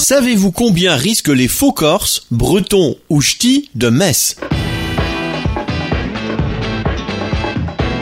Savez-vous combien risquent les faux corses, bretons ou ch'tis de Metz?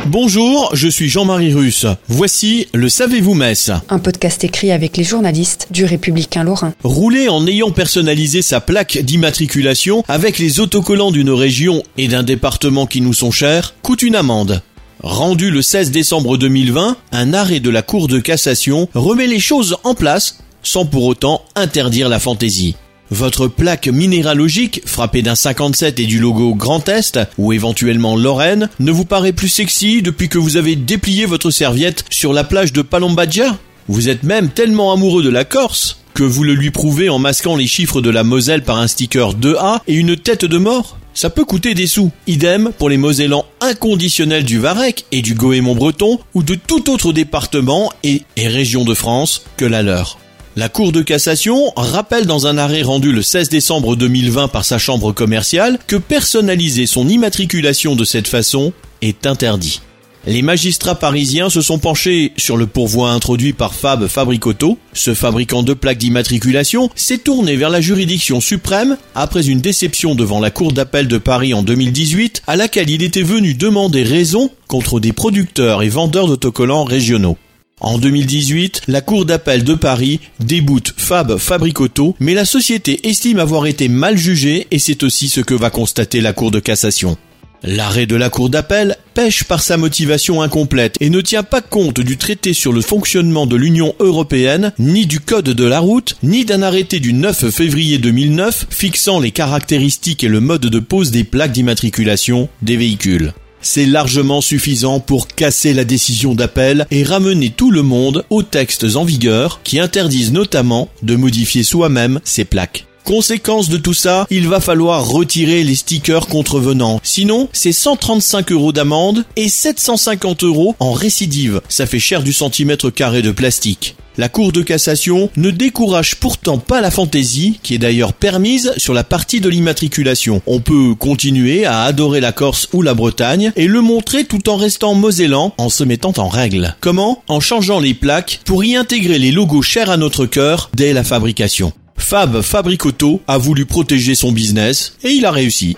Bonjour, je suis Jean-Marie Russe. Voici le Savez-vous Metz Un podcast écrit avec les journalistes du Républicain Lorrain. Rouler en ayant personnalisé sa plaque d'immatriculation avec les autocollants d'une région et d'un département qui nous sont chers coûte une amende. Rendu le 16 décembre 2020, un arrêt de la Cour de cassation remet les choses en place sans pour autant interdire la fantaisie. Votre plaque minéralogique, frappée d'un 57 et du logo Grand Est, ou éventuellement Lorraine, ne vous paraît plus sexy depuis que vous avez déplié votre serviette sur la plage de Palombadia? Vous êtes même tellement amoureux de la Corse que vous le lui prouvez en masquant les chiffres de la Moselle par un sticker 2A et une tête de mort? Ça peut coûter des sous. Idem pour les Mosellans inconditionnels du Varec et du Goémon breton ou de tout autre département et région de France que la leur. La Cour de cassation rappelle dans un arrêt rendu le 16 décembre 2020 par sa chambre commerciale que personnaliser son immatriculation de cette façon est interdit. Les magistrats parisiens se sont penchés sur le pourvoi introduit par Fab Fabricoto. Ce fabricant de plaques d'immatriculation s'est tourné vers la juridiction suprême après une déception devant la Cour d'appel de Paris en 2018 à laquelle il était venu demander raison contre des producteurs et vendeurs d'autocollants régionaux. En 2018, la Cour d'appel de Paris déboute Fab Fabricoto, mais la société estime avoir été mal jugée et c'est aussi ce que va constater la Cour de cassation. L'arrêt de la Cour d'appel pêche par sa motivation incomplète et ne tient pas compte du traité sur le fonctionnement de l'Union européenne, ni du code de la route, ni d'un arrêté du 9 février 2009 fixant les caractéristiques et le mode de pose des plaques d'immatriculation des véhicules. C'est largement suffisant pour casser la décision d'appel et ramener tout le monde aux textes en vigueur qui interdisent notamment de modifier soi-même ses plaques. Conséquence de tout ça, il va falloir retirer les stickers contrevenants. Sinon, c'est 135 euros d'amende et 750 euros en récidive. Ça fait cher du centimètre carré de plastique. La Cour de cassation ne décourage pourtant pas la fantaisie, qui est d'ailleurs permise sur la partie de l'immatriculation. On peut continuer à adorer la Corse ou la Bretagne et le montrer tout en restant mosellan en se mettant en règle. Comment? En changeant les plaques pour y intégrer les logos chers à notre cœur dès la fabrication. Fab Fabricoto a voulu protéger son business et il a réussi.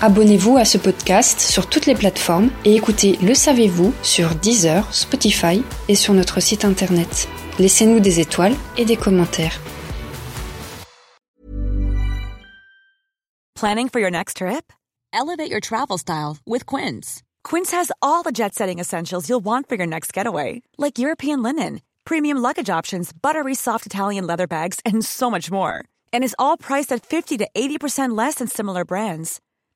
Abonnez-vous à ce podcast sur toutes les plateformes et écoutez Le Savez-vous sur Deezer, Spotify et sur notre site internet. Laissez-nous des étoiles et des commentaires. Planning for your next trip? Elevate your travel style with Quince. Quince has all the jet setting essentials you'll want for your next getaway, like European linen, premium luggage options, buttery soft Italian leather bags, and so much more. And is all priced at 50 to 80% less than similar brands.